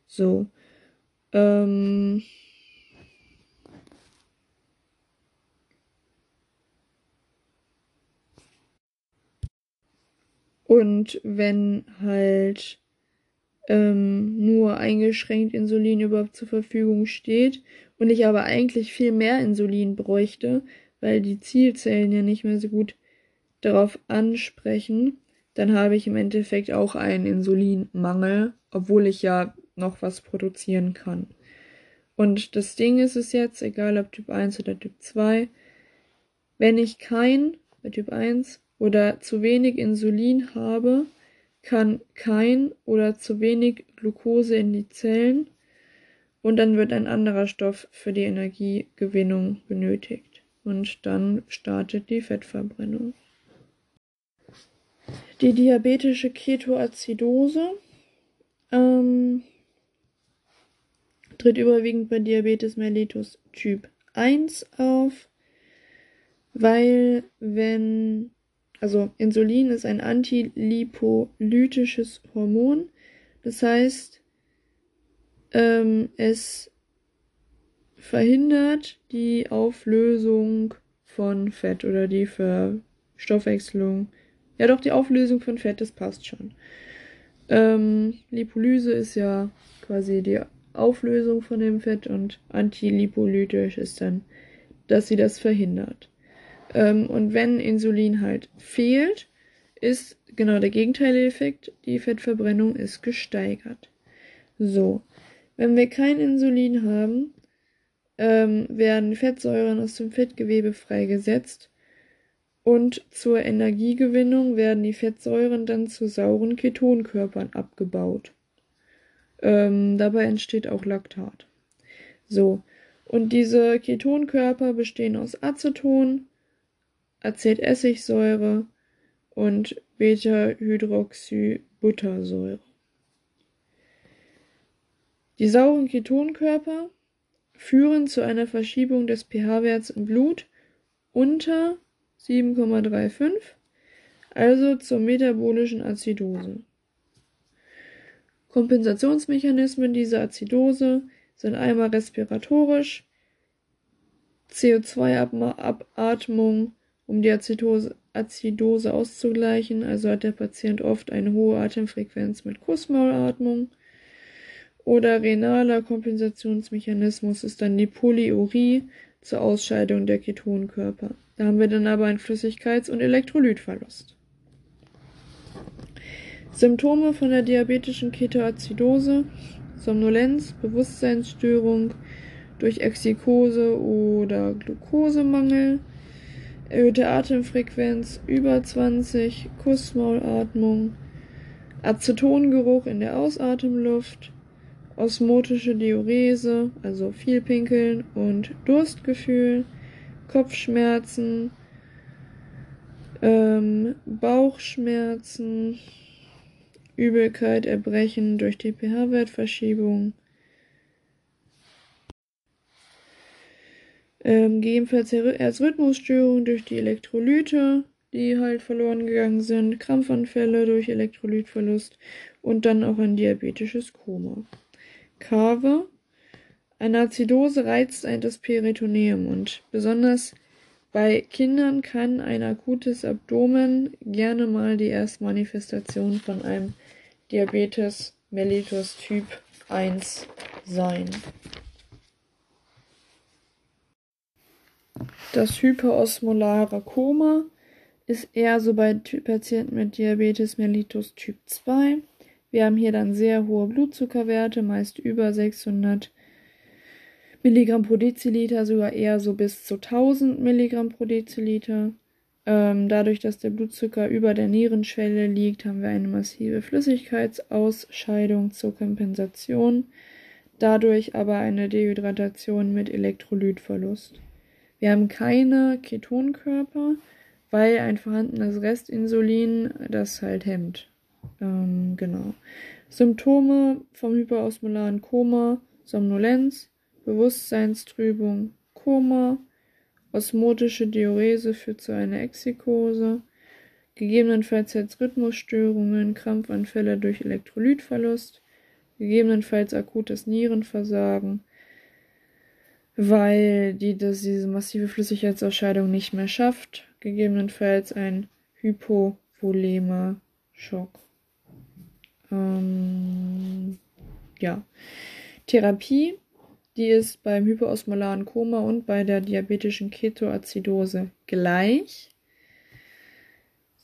So. Ähm, Und wenn halt ähm, nur eingeschränkt Insulin überhaupt zur Verfügung steht und ich aber eigentlich viel mehr Insulin bräuchte, weil die Zielzellen ja nicht mehr so gut darauf ansprechen, dann habe ich im Endeffekt auch einen Insulinmangel, obwohl ich ja noch was produzieren kann. Und das Ding ist es jetzt, egal ob Typ 1 oder Typ 2, wenn ich kein, bei Typ 1, oder zu wenig Insulin habe, kann kein oder zu wenig Glucose in die Zellen und dann wird ein anderer Stoff für die Energiegewinnung benötigt. Und dann startet die Fettverbrennung. Die diabetische Ketoazidose ähm, tritt überwiegend bei Diabetes mellitus Typ 1 auf, weil wenn, also Insulin ist ein antilipolytisches Hormon, das heißt, ähm, es verhindert die Auflösung von Fett oder die Verstoffwechslung. Ja, doch, die Auflösung von Fett, das passt schon. Ähm, Lipolyse ist ja quasi die Auflösung von dem Fett und antilipolytisch ist dann, dass sie das verhindert. Ähm, und wenn Insulin halt fehlt, ist genau der gegenteilige Effekt, die Fettverbrennung ist gesteigert. So, wenn wir kein Insulin haben, ähm, werden Fettsäuren aus dem Fettgewebe freigesetzt und zur Energiegewinnung werden die Fettsäuren dann zu sauren Ketonkörpern abgebaut. Ähm, dabei entsteht auch Laktat. So, und diese Ketonkörper bestehen aus Aceton, Acetessigsäure und Beta-Hydroxybuttersäure. Die sauren Ketonkörper führen zu einer Verschiebung des pH-Werts im Blut unter 7,35, also zur metabolischen Azidose. Kompensationsmechanismen dieser Azidose sind einmal respiratorisch, CO2-Abatmung, um die Azidose, Azidose auszugleichen, also hat der Patient oft eine hohe Atemfrequenz mit Kussmaulatmung oder renaler Kompensationsmechanismus ist dann die Polyurie zur Ausscheidung der Ketonkörper. Da haben wir dann aber einen Flüssigkeits- und Elektrolytverlust. Symptome von der diabetischen Ketoazidose, Somnolenz, Bewusstseinsstörung durch Exikose oder Glukosemangel, erhöhte Atemfrequenz über 20, Kussmaulatmung, Acetongeruch in der Ausatemluft, osmotische Diurese, also viel Pinkeln und Durstgefühl, Kopfschmerzen, ähm, Bauchschmerzen, Übelkeit, Erbrechen durch die pH-Wertverschiebung, ähm, gegebenenfalls Herzrhythmusstörungen durch die Elektrolyte, die halt verloren gegangen sind, Krampfanfälle durch Elektrolytverlust und dann auch ein diabetisches Koma. Kave. Eine Azidose reizt ein das Peritoneum und besonders bei Kindern kann ein akutes Abdomen gerne mal die erste Manifestation von einem Diabetes mellitus Typ 1 sein. Das hyperosmolare Koma ist eher so bei Patienten mit Diabetes mellitus Typ 2. Wir haben hier dann sehr hohe Blutzuckerwerte, meist über 600 Milligramm pro Deziliter, sogar eher so bis zu 1000 Milligramm pro Deziliter. Ähm, dadurch, dass der Blutzucker über der Nierenschwelle liegt, haben wir eine massive Flüssigkeitsausscheidung zur Kompensation, dadurch aber eine Dehydratation mit Elektrolytverlust. Wir haben keine Ketonkörper, weil ein vorhandenes Restinsulin das halt hemmt. Ähm, genau. Symptome vom hyperosmolaren Koma, Somnolenz, Bewusstseinstrübung, Koma, osmotische Diurese führt zu einer Exikose, gegebenenfalls Herzrhythmusstörungen, Krampfanfälle durch Elektrolytverlust, gegebenenfalls akutes Nierenversagen, weil die das, diese massive Flüssigkeitsausscheidung nicht mehr schafft, gegebenenfalls ein Hypovolema Schock. Ähm, ja. Therapie, die ist beim hyperosmolaren Koma und bei der diabetischen Ketoazidose gleich.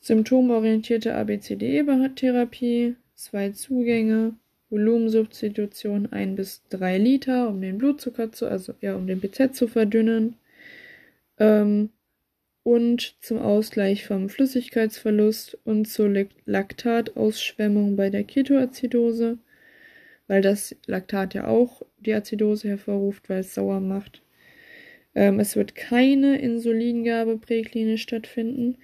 Symptomorientierte ABCDE-Therapie, zwei Zugänge, Volumensubstitution 1 bis 3 Liter, um den Blutzucker zu, also ja, um den BZ zu verdünnen. Ähm, und zum Ausgleich vom Flüssigkeitsverlust und zur Laktatausschwemmung bei der Ketoazidose, weil das Laktat ja auch die Azidose hervorruft, weil es sauer macht. Ähm, es wird keine Insulingabe präklinisch stattfinden,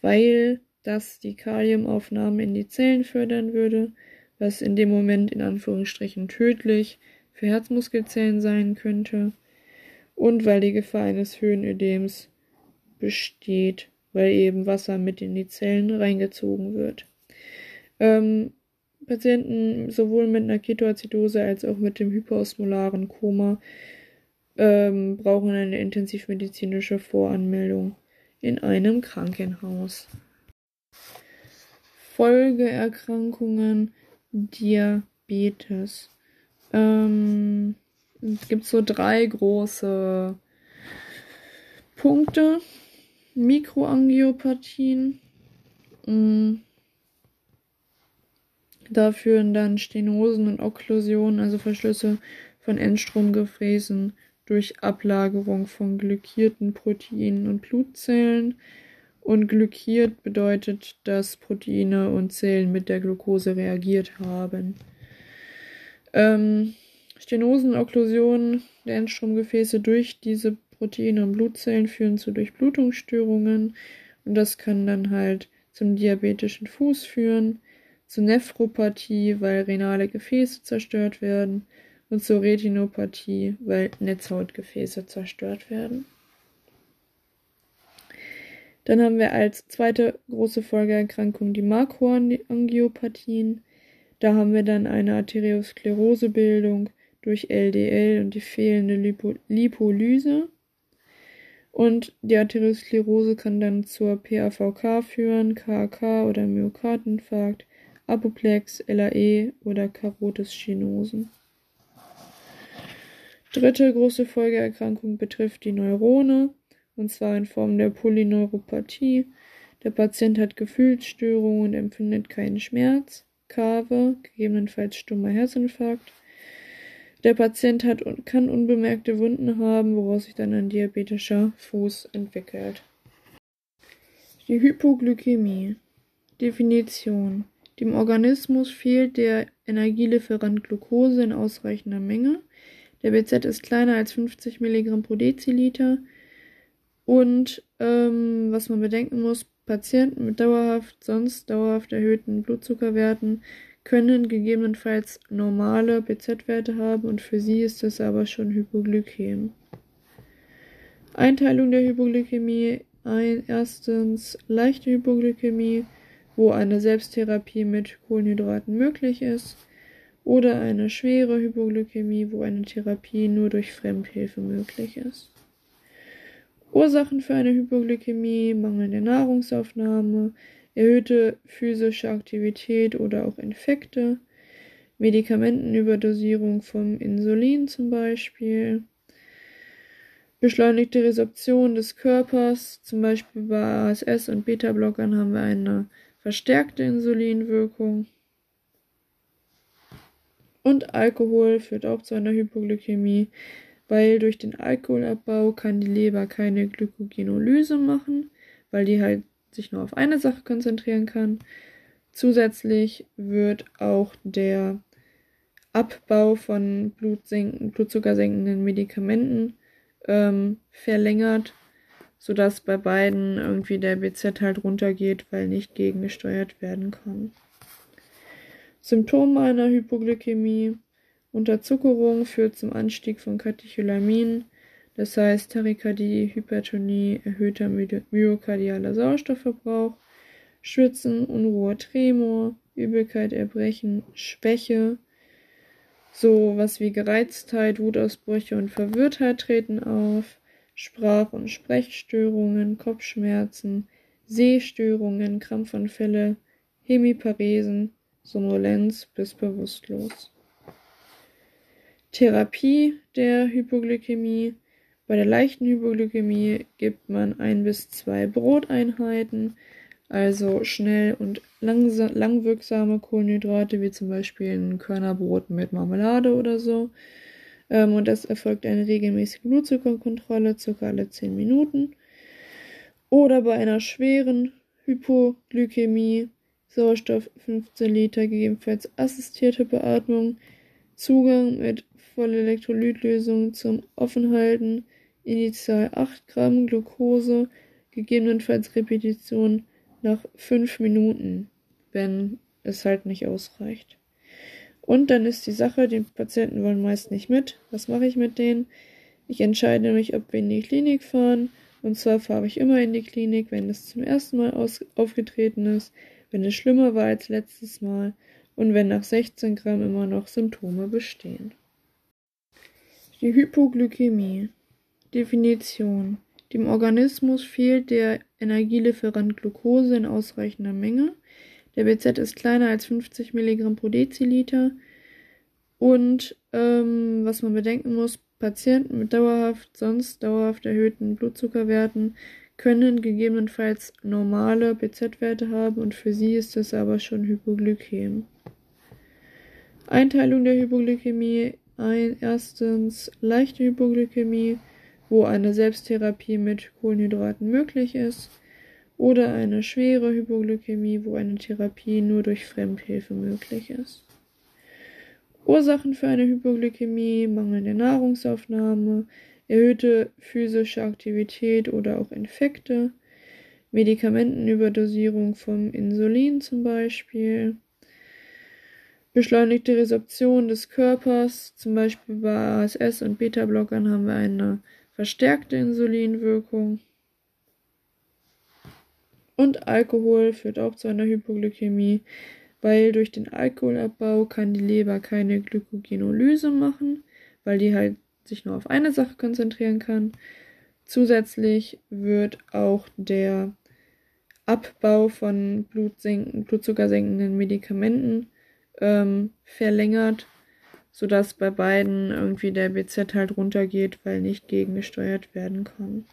weil das die Kaliumaufnahme in die Zellen fördern würde was in dem Moment in Anführungsstrichen tödlich für Herzmuskelzellen sein könnte und weil die Gefahr eines Höhenödems besteht, weil eben Wasser mit in die Zellen reingezogen wird. Ähm, Patienten sowohl mit einer Ketoazidose als auch mit dem hyperosmolaren Koma ähm, brauchen eine intensivmedizinische Voranmeldung in einem Krankenhaus. Folgeerkrankungen Diabetes. Ähm, es gibt so drei große Punkte. Mikroangiopathien. Mm. Da führen dann Stenosen und Okklusionen, also Verschlüsse von Endstromgefräßen durch Ablagerung von glykierten Proteinen und Blutzellen und glykiert bedeutet, dass Proteine und Zellen mit der Glucose reagiert haben. Ähm, Stenosen der Endstromgefäße durch diese Proteine und Blutzellen führen zu Durchblutungsstörungen und das kann dann halt zum diabetischen Fuß führen, zu Nephropathie, weil renale Gefäße zerstört werden und zur Retinopathie, weil Netzhautgefäße zerstört werden. Dann haben wir als zweite große Folgeerkrankung die Makroangiopathien. Da haben wir dann eine Arteriosklerosebildung durch LDL und die fehlende Lipo Lipolyse. Und die Arteriosklerose kann dann zur PAVK führen, KAK oder Myokardinfarkt, Apoplex, LAE oder Karotisstenosen. Dritte große Folgeerkrankung betrifft die Neurone und zwar in Form der Polyneuropathie. Der Patient hat Gefühlsstörungen und empfindet keinen Schmerz. Kave, gegebenenfalls stummer Herzinfarkt. Der Patient hat und kann unbemerkte Wunden haben, woraus sich dann ein diabetischer Fuß entwickelt. Die Hypoglykämie. Definition. Dem Organismus fehlt der Energielieferant Glucose in ausreichender Menge. Der BZ ist kleiner als 50 mg pro Deziliter. Und ähm, was man bedenken muss, Patienten mit dauerhaft, sonst dauerhaft erhöhten Blutzuckerwerten können gegebenenfalls normale BZ-Werte haben und für sie ist es aber schon Hypoglykäm. Einteilung der Hypoglykämie. Ein, erstens leichte Hypoglykämie, wo eine Selbsttherapie mit Kohlenhydraten möglich ist. Oder eine schwere Hypoglykämie, wo eine Therapie nur durch Fremdhilfe möglich ist. Ursachen für eine Hypoglykämie, mangelnde Nahrungsaufnahme, erhöhte physische Aktivität oder auch Infekte, Medikamentenüberdosierung vom Insulin zum Beispiel, beschleunigte Resorption des Körpers, zum Beispiel bei ASS und Beta-Blockern haben wir eine verstärkte Insulinwirkung. Und Alkohol führt auch zu einer Hypoglykämie weil durch den Alkoholabbau kann die Leber keine Glykogenolyse machen, weil die halt sich nur auf eine Sache konzentrieren kann. Zusätzlich wird auch der Abbau von blutzuckersenkenden Medikamenten ähm, verlängert, sodass bei beiden irgendwie der BZ halt runtergeht, weil nicht gegengesteuert werden kann. Symptome einer Hypoglykämie Unterzuckerung führt zum Anstieg von Katecholaminen, das heißt Tachykardie, Hypertonie, erhöhter myokardialer Sauerstoffverbrauch, Schwitzen, Unruhe, Tremor, Übelkeit, Erbrechen, Schwäche, so was wie Gereiztheit, Wutausbrüche und Verwirrtheit treten auf, Sprach- und Sprechstörungen, Kopfschmerzen, Sehstörungen, Krampfanfälle, Hemiparesen, Somnolenz bis bewusstlos. Therapie der Hypoglykämie. Bei der leichten Hypoglykämie gibt man ein bis zwei Broteinheiten, also schnell und langwirksame Kohlenhydrate, wie zum Beispiel ein Körnerbrot mit Marmelade oder so. Ähm, und das erfolgt eine regelmäßige Blutzuckerkontrolle, circa alle 10 Minuten. Oder bei einer schweren Hypoglykämie, Sauerstoff 15 Liter, gegebenenfalls assistierte Beatmung, Zugang mit Vollelektrolytlösung zum Offenhalten, initial 8 Gramm Glucose, gegebenenfalls Repetition nach 5 Minuten, wenn es halt nicht ausreicht. Und dann ist die Sache, die Patienten wollen meist nicht mit. Was mache ich mit denen? Ich entscheide mich, ob wir in die Klinik fahren. Und zwar fahre ich immer in die Klinik, wenn es zum ersten Mal aus aufgetreten ist, wenn es schlimmer war als letztes Mal und wenn nach 16 Gramm immer noch Symptome bestehen. Die Hypoglykämie. Definition. Dem Organismus fehlt der Energielieferant Glucose in ausreichender Menge. Der BZ ist kleiner als 50 Milligramm pro Deziliter. Und ähm, was man bedenken muss, Patienten mit dauerhaft, sonst dauerhaft erhöhten Blutzuckerwerten können gegebenenfalls normale BZ-Werte haben und für sie ist es aber schon Hypoglykäm. Einteilung der Hypoglykämie. Ein, erstens leichte Hypoglykämie, wo eine Selbsttherapie mit Kohlenhydraten möglich ist. Oder eine schwere Hypoglykämie, wo eine Therapie nur durch Fremdhilfe möglich ist. Ursachen für eine Hypoglykämie, mangelnde Nahrungsaufnahme, erhöhte physische Aktivität oder auch Infekte, Medikamentenüberdosierung vom Insulin zum Beispiel, beschleunigte Resorption des Körpers, zum Beispiel bei ASS und Beta-Blockern haben wir eine verstärkte Insulinwirkung. Und Alkohol führt auch zu einer Hypoglykämie weil durch den Alkoholabbau kann die Leber keine Glykogenolyse machen, weil die halt sich nur auf eine Sache konzentrieren kann. Zusätzlich wird auch der Abbau von blutzuckersenkenden Medikamenten ähm, verlängert, sodass bei beiden irgendwie der BZ halt runtergeht, weil nicht gegengesteuert werden kann.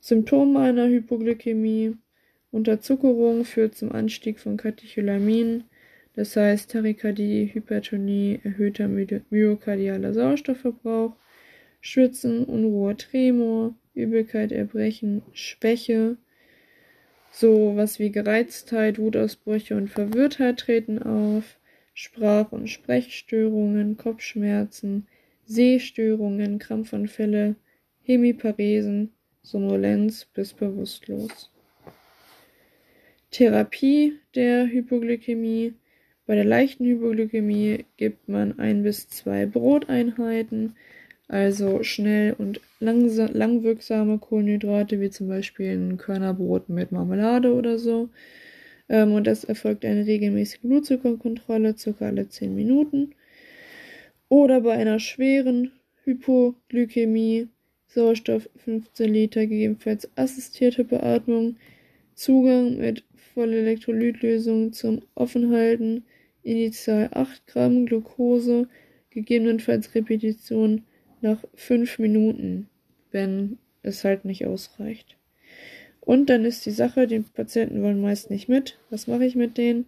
Symptome einer Hypoglykämie Unterzuckerung führt zum Anstieg von Katecholamin, das heißt Tachykardie, Hypertonie, erhöhter myokardialer Sauerstoffverbrauch, Schwitzen, Unruhe, Tremor, Übelkeit, Erbrechen, Schwäche, so was wie Gereiztheit, Wutausbrüche und Verwirrtheit treten auf, Sprach- und Sprechstörungen, Kopfschmerzen, Sehstörungen, Krampfanfälle, Hemiparesen, Somnolenz bis bewusstlos. Therapie der Hypoglykämie. Bei der leichten Hypoglykämie gibt man ein bis zwei Broteinheiten, also schnell und langwirksame Kohlenhydrate, wie zum Beispiel ein Körnerbrot mit Marmelade oder so. Ähm, und das erfolgt eine regelmäßige Blutzuckerkontrolle, circa alle 10 Minuten. Oder bei einer schweren Hypoglykämie, Sauerstoff 15 Liter, gegebenenfalls assistierte Beatmung, Zugang mit Vollelektrolytlösung zum Offenhalten, initial 8 Gramm Glucose, gegebenenfalls Repetition nach 5 Minuten, wenn es halt nicht ausreicht. Und dann ist die Sache, die Patienten wollen meist nicht mit. Was mache ich mit denen?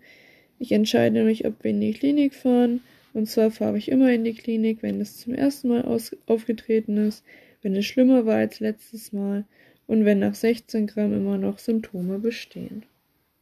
Ich entscheide mich, ob wir in die Klinik fahren. Und zwar fahre ich immer in die Klinik, wenn es zum ersten Mal aus aufgetreten ist, wenn es schlimmer war als letztes Mal und wenn nach 16 Gramm immer noch Symptome bestehen.